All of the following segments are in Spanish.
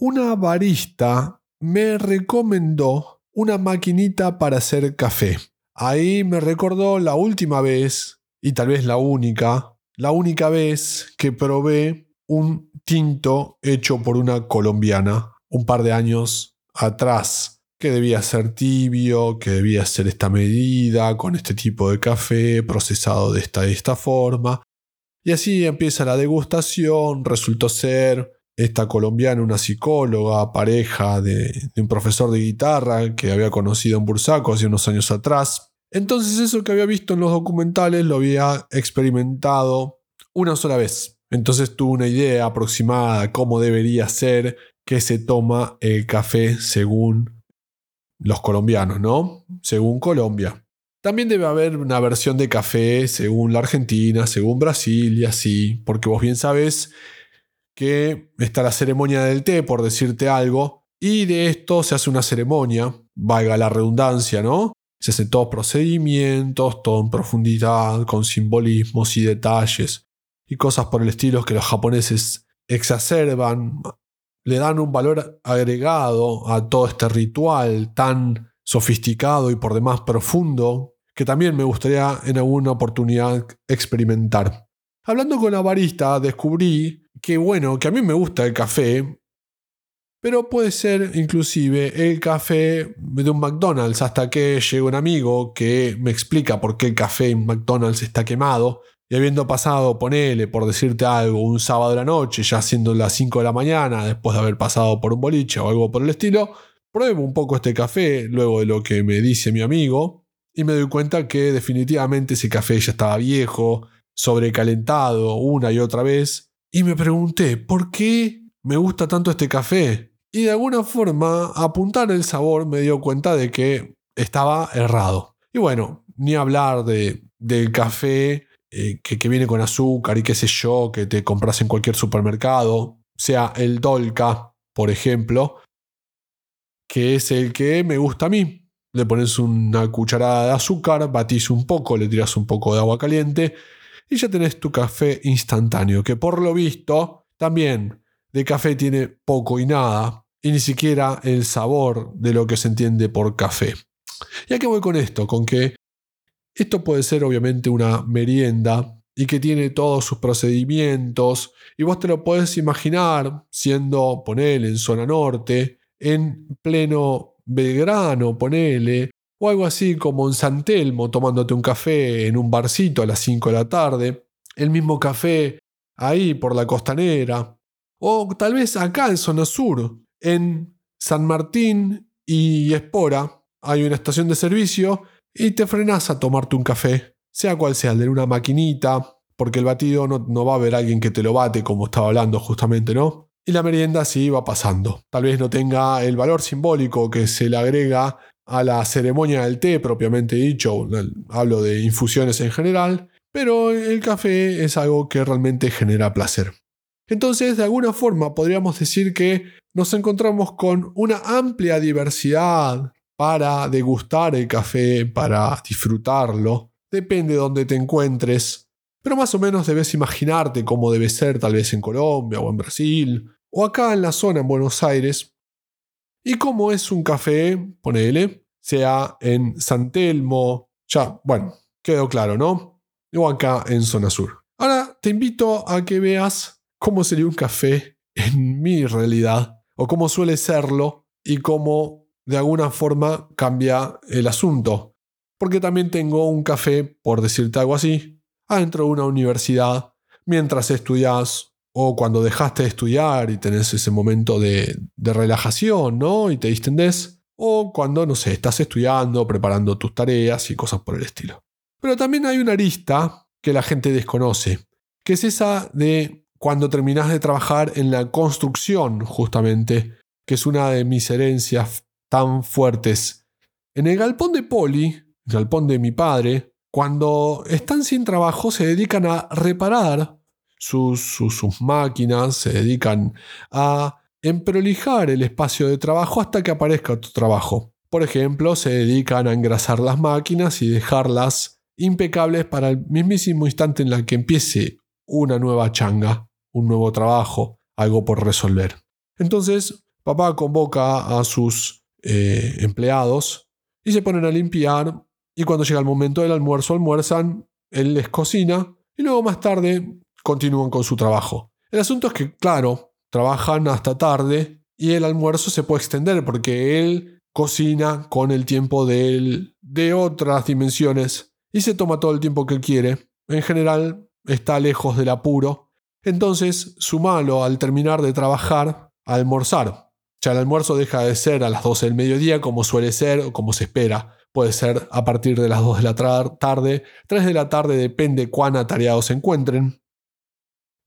una barista me recomendó una maquinita para hacer café. Ahí me recordó la última vez, y tal vez la única, la única vez que probé un tinto hecho por una colombiana un par de años atrás, que debía ser tibio, que debía ser esta medida, con este tipo de café, procesado de esta, de esta forma. Y así empieza la degustación, resultó ser esta colombiana, una psicóloga, pareja de, un profesor de guitarra que había conocido en Bursaco hace unos años atrás. Entonces eso que había visto en los documentales lo había experimentado una sola vez. Entonces tuve una idea aproximada de cómo debería ser que se toma el café según los colombianos, ¿no? Según Colombia. También debe haber una versión de café según la Argentina, según Brasil y así, porque vos bien sabés que está la ceremonia del té, por decirte algo, y de esto se hace una ceremonia, valga la redundancia, ¿no? Se hacen todos procedimientos, todo en profundidad, con simbolismos y detalles, y cosas por el estilo que los japoneses exacerban, le dan un valor agregado a todo este ritual tan sofisticado y por demás profundo, que también me gustaría en alguna oportunidad experimentar. Hablando con la barista, descubrí que bueno, que a mí me gusta el café, pero puede ser inclusive el café de un McDonald's hasta que llega un amigo que me explica por qué el café en McDonald's está quemado. Y habiendo pasado, ponele, por decirte algo, un sábado de la noche, ya siendo las 5 de la mañana, después de haber pasado por un boliche o algo por el estilo, pruebo un poco este café, luego de lo que me dice mi amigo, y me doy cuenta que definitivamente ese café ya estaba viejo, sobrecalentado una y otra vez, y me pregunté, ¿por qué me gusta tanto este café? Y de alguna forma, apuntar el sabor me dio cuenta de que estaba errado. Y bueno, ni hablar de, del café eh, que, que, viene con azúcar y qué sé yo, que te compras en cualquier supermercado, sea el Dolca, por ejemplo, que es el que me gusta a mí. Le pones una cucharada de azúcar, batís un poco, le tiras un poco de agua caliente y ya tenés tu café instantáneo, que por lo visto también de café tiene poco y nada, y ni siquiera el sabor de lo que se entiende por café. ¿Y a qué voy con esto? Con que esto puede ser obviamente una merienda y que tiene todos sus procedimientos, y vos te lo puedes imaginar siendo, ponele, en zona norte, en pleno Belgrano, ponele, o algo así como en San Telmo tomándote un café en un barcito a las 5 de la tarde, el mismo café ahí por la costanera, o tal vez acá en zona sur, en San Martín y Espora, hay una estación de servicio y te frenas a tomarte un café, sea cual sea, de una maquinita, porque el batido no, no va a haber alguien que te lo bate como estaba hablando justamente, ¿no? Y la merienda sí va pasando. Tal vez no tenga el valor simbólico que se le agrega a la ceremonia del té propiamente dicho, hablo de infusiones en general, pero el café es algo que realmente genera placer. Entonces, de alguna forma, podríamos decir que nos encontramos con una amplia diversidad para degustar el café, para disfrutarlo. Depende de dónde te encuentres, pero más o menos debes imaginarte cómo debe ser tal vez en Colombia o en Brasil, o acá en la zona en Buenos Aires, y cómo es un café, ponele, sea en San Telmo, ya, bueno, quedó claro, ¿no? O acá en zona sur. Ahora te invito a que veas cómo sería un café en mi realidad, o cómo suele serlo, y cómo de alguna forma cambia el asunto. Porque también tengo un café, por decirte algo así, adentro de una universidad, mientras estudias o cuando dejaste de estudiar y tenés ese momento de, relajación, ¿no? Y te distendés, o cuando, no sé, estás estudiando, preparando tus tareas y cosas por el estilo. Pero también hay una arista que la gente desconoce, que es esa de cuando terminás de trabajar en la construcción, justamente, que es una de mis herencias tan fuertes. En el galpón de Poli, el galpón de mi padre, cuando están sin trabajo se dedican a reparar sus, máquinas, se dedican a emprolijar el espacio de trabajo hasta que aparezca otro trabajo. Por ejemplo, se dedican a engrasar las máquinas y dejarlas impecables para el mismísimo instante en el que empiece una nueva changa, un nuevo trabajo, algo por resolver. Entonces, papá convoca a sus eh, empleados y se ponen a limpiar y cuando llega el momento del almuerzo almuerzan, él les cocina y luego más tarde continúan con su trabajo. El asunto es que, claro, trabajan hasta tarde y el almuerzo se puede extender porque él cocina con el tiempo de él de otras dimensiones y se toma todo el tiempo que quiere. En general está lejos del apuro. Entonces, malo al terminar de trabajar, almorzar. Ya el almuerzo deja de ser a las 12 del mediodía como suele ser o como se espera. Puede ser a partir de las 2 de la tarde, 3 de la tarde, depende cuán atareados se encuentren.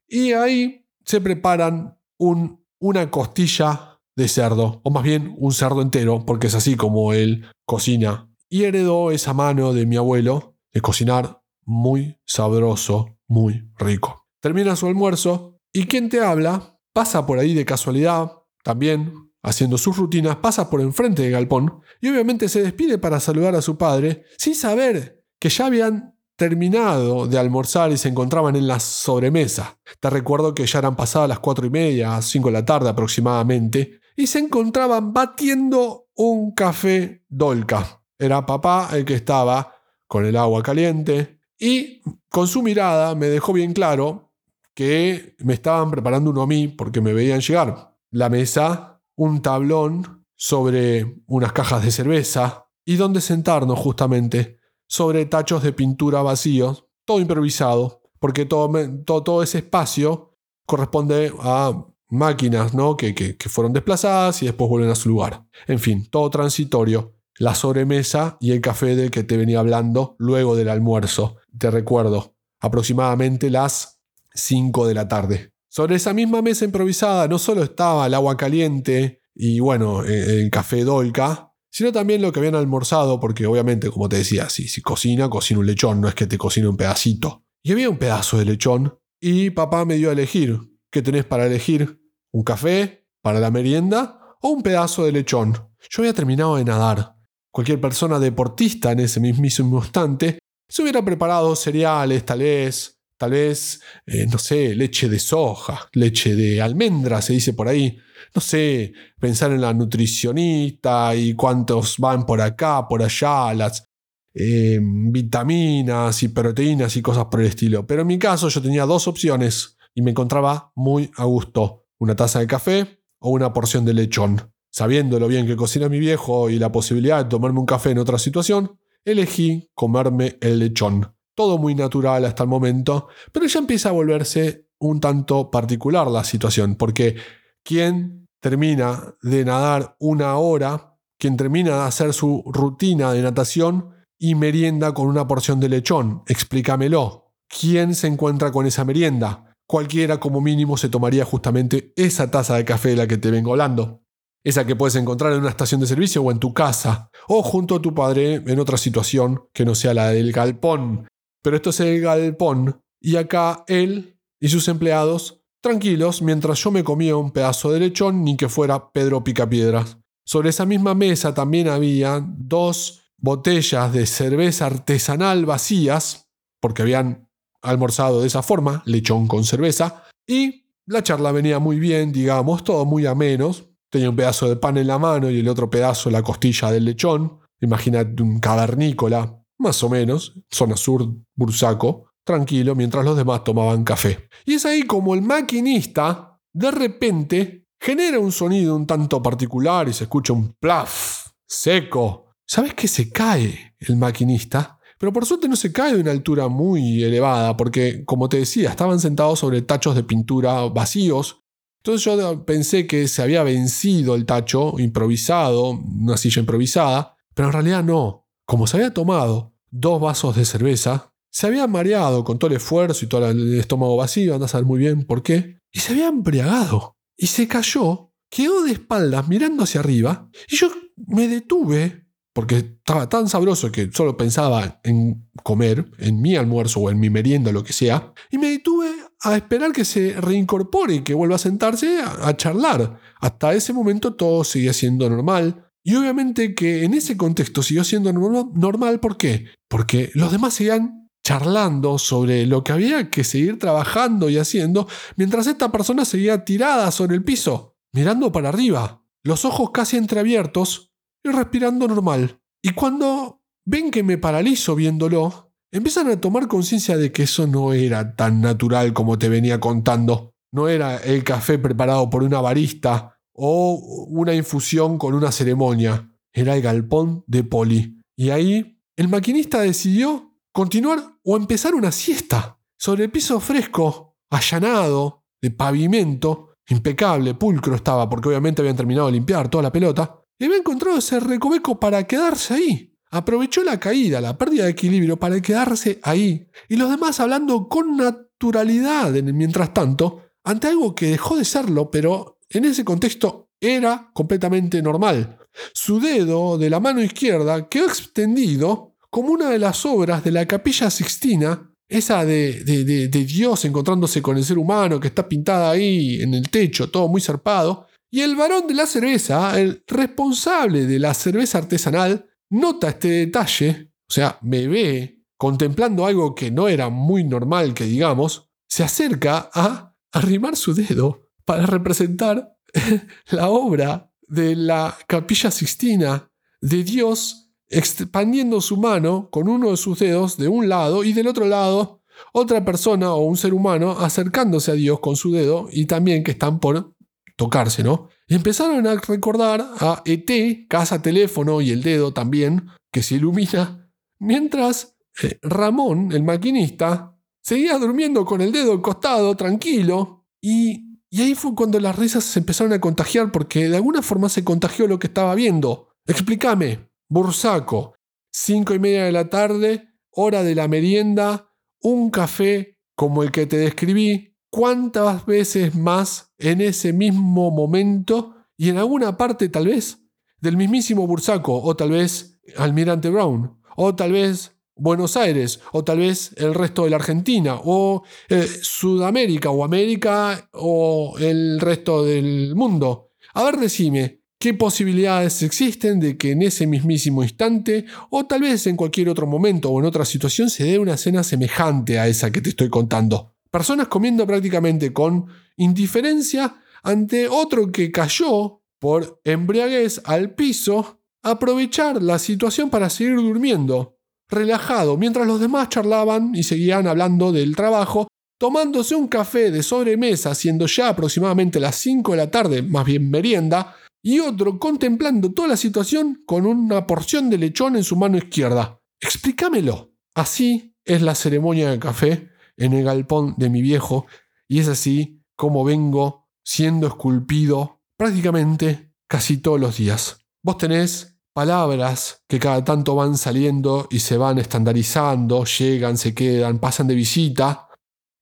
Y ahí se preparan un, una costilla de cerdo, o más bien un cerdo entero, porque es así como él cocina. Y heredó esa mano de mi abuelo de cocinar muy sabroso, muy rico. Termina su almuerzo y quien te habla pasa por ahí de casualidad, también haciendo sus rutinas, pasa por enfrente del galpón y obviamente se despide para saludar a su padre sin saber que ya habían terminado de almorzar y se encontraban en la sobremesa. Te recuerdo que ya eran pasadas las cuatro y media, cinco de la tarde aproximadamente, y se encontraban batiendo un café dolca. Era papá el que estaba con el agua caliente y con su mirada me dejó bien claro que me estaban preparando uno a mí porque me veían llegar. La mesa, un tablón sobre unas cajas de cerveza y donde sentarnos justamente sobre tachos de pintura vacíos, todo improvisado, porque todo, todo, ese espacio corresponde a máquinas ¿no? que, que, que fueron desplazadas y después vuelven a su lugar. En fin, todo transitorio. La sobremesa y el café del que te venía hablando luego del almuerzo. Te recuerdo, aproximadamente las 5 de la tarde. Sobre esa misma mesa improvisada no solo estaba el agua caliente y bueno, e, el café dolca, sino también lo que habían almorzado, porque obviamente, como te decía, si, si cocina, cocina un lechón, no es que te cocine un pedacito. Y había un pedazo de lechón y papá me dio a elegir. ¿Qué tenés para elegir? ¿Un café para la merienda o un pedazo de lechón? Yo había terminado de nadar. Cualquier persona deportista en ese mismísimo instante se hubiera preparado cereales, tal vez, tal vez, eh, no sé, leche de soja, leche de almendra, se dice por ahí. No sé, pensar en la nutricionista y cuántos van por acá, por allá, las eh, vitaminas y proteínas y cosas por el estilo. Pero en mi caso yo tenía dos opciones y me encontraba muy a gusto. Una taza de café o una porción de lechón. Sabiendo lo bien que cocina mi viejo y la posibilidad de tomarme un café en otra situación, elegí comerme el lechón. Todo muy natural hasta el momento, pero ya empieza a volverse un tanto particular la situación, porque quien termina de nadar una hora, quien termina de hacer su rutina de natación y merienda con una porción de lechón, explícamelo. ¿Quién se encuentra con esa merienda? Cualquiera como mínimo se tomaría justamente esa taza de café de la que te vengo hablando esa que puedes encontrar en una estación de servicio o en tu casa, o junto a tu padre en otra situación que no sea la del galpón. Pero esto es el galpón, y acá él y sus empleados tranquilos mientras yo me comía un pedazo de lechón ni que fuera Pedro Picapiedras. Sobre esa misma mesa también había dos botellas de cerveza artesanal vacías, porque habían almorzado de esa forma, lechón con cerveza, y la charla venía muy bien, digamos, todo muy a menos, Tenía un pedazo de pan en la mano y el otro pedazo la costilla del lechón. Imagínate un cavernícola, más o menos, zona sur, Bursaco, tranquilo, mientras los demás tomaban café. Y es ahí como el maquinista, de repente, genera un sonido un tanto particular y se escucha un plaf seco. ¿Sabes que se cae el maquinista? Pero por suerte no se cae de una altura muy elevada, porque, como te decía, estaban sentados sobre tachos de pintura vacíos entonces yo pensé que se había vencido el tacho, improvisado, una silla improvisada, pero en realidad no. Como se había tomado dos vasos de cerveza, se había mareado con todo el esfuerzo y todo el estómago vacío, anda a saber muy bien por qué, y se había embriagado. Y se cayó, quedó de espaldas mirando hacia arriba, y yo me detuve porque estaba tan sabroso que solo pensaba en comer, en mi almuerzo o en mi merienda, lo que sea, y me detuve a esperar que se reincorpore y que vuelva a sentarse a, charlar. Hasta ese momento todo seguía siendo normal. Y obviamente que en ese contexto siguió siendo normal, ¿por qué? Porque los demás seguían charlando sobre lo que había que seguir trabajando y haciendo, mientras esta persona seguía tirada sobre el piso, mirando para arriba. los ojos casi entreabiertos y respirando normal. Y cuando ven que me paralizo viéndolo, empiezan a tomar conciencia de que eso no era tan natural como te venía contando. No era el café preparado por una barista o una infusión con una ceremonia. Era el galpón de Poli. Y ahí el maquinista decidió continuar o empezar una siesta sobre el piso fresco, allanado, de pavimento, impecable, pulcro estaba, porque obviamente habían terminado de limpiar toda la pelota, y había encontrado ese recoveco para quedarse ahí. Aprovechó la caída, la pérdida de equilibrio para quedarse ahí, y los demás hablando con naturalidad mientras tanto, ante algo que dejó de serlo, pero en ese contexto era completamente normal. Su dedo de la mano izquierda quedó extendido como una de las obras de la capilla sixtina, esa de, de, Dios encontrándose con el ser humano que está pintada ahí en el techo, todo muy zarpado. Y el varón de la cerveza, el responsable de la cerveza artesanal, nota este detalle, o sea, me ve contemplando algo que no era muy normal que digamos, se acerca a arrimar su dedo para representar la obra de la capilla sixtina de Dios expandiendo su mano con uno de sus dedos de un lado y del otro lado otra persona o un ser humano acercándose a Dios con su dedo y también que están por tocarse, ¿no? Y empezaron a recordar a ET, casa, teléfono y el dedo también, que se ilumina, mientras eh, Ramón, el maquinista, seguía durmiendo con el dedo al costado, tranquilo, y y ahí fue cuando las risas se empezaron a contagiar porque de alguna forma se contagió lo que estaba viendo. Explícame, Bursaco, cinco y media de la tarde, hora de la merienda, un café como el que te describí, ¿cuántas veces más en ese mismo momento y en alguna parte tal vez del mismísimo Bursaco o tal vez Almirante Brown. O tal vez Buenos Aires, o tal vez el resto de la Argentina, o eh, Sudamérica, o América, o el resto del mundo. A ver, decime, ¿qué posibilidades existen de que en ese mismísimo instante, o tal vez en cualquier otro momento o en otra situación, se dé una cena semejante a esa que te estoy contando? Personas comiendo prácticamente con indiferencia ante otro que cayó por embriaguez al piso, aprovechar la situación para seguir durmiendo relajado, mientras los demás charlaban y seguían hablando del trabajo, tomándose un café de sobremesa, siendo ya aproximadamente las 5 de la tarde, más bien merienda, y otro contemplando toda la situación con una porción de lechón en su mano izquierda. Explícamelo. Así es la ceremonia de café en el galpón de mi viejo, y es así como vengo siendo esculpido prácticamente casi todos los días. Vos tenés palabras que cada tanto van saliendo y se van estandarizando, llegan, se quedan, pasan de visita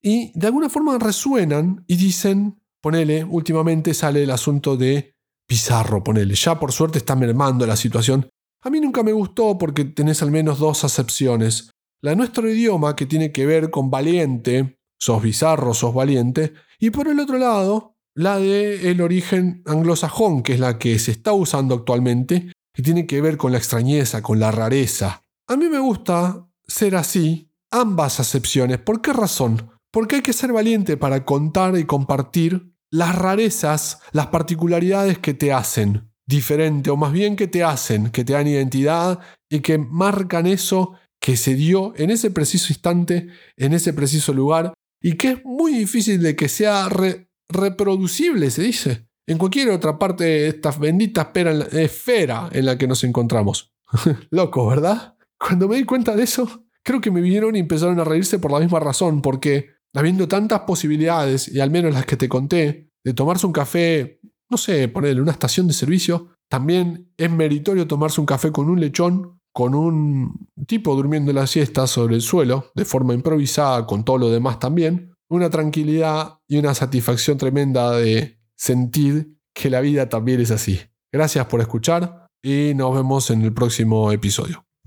y de alguna forma resuenan y dicen, ponele, últimamente sale el asunto de Pizarro, ponele, ya por suerte está mermando la situación. A mí nunca me gustó porque tenés al menos dos acepciones. La de nuestro idioma, que tiene que ver con valiente, sos bizarro, sos valiente, y por el otro lado, la de el origen anglosajón, que es la que se está usando actualmente, que tiene que ver con la extrañeza, con la rareza. A mí me gusta ser así, ambas acepciones. ¿Por qué razón? Porque hay que ser valiente para contar y compartir las rarezas, las particularidades que te hacen diferente, o más bien que te hacen, que te dan identidad y que marcan eso que se dio en ese preciso instante, en ese preciso lugar, y que es muy difícil de que sea reproducible, se dice en cualquier otra parte de esta bendita esfera en la que nos encontramos. Loco, ¿verdad? Cuando me di cuenta de eso, creo que me vinieron y empezaron a reírse por la misma razón, porque habiendo tantas posibilidades, y al menos las que te conté, de tomarse un café, no sé, ponerle una estación de servicio, también es meritorio tomarse un café con un lechón, con un tipo durmiendo la siesta sobre el suelo, de forma improvisada, con todo lo demás también, una tranquilidad y una satisfacción tremenda de sentir que la vida también es así. Gracias por escuchar y nos vemos en el próximo episodio.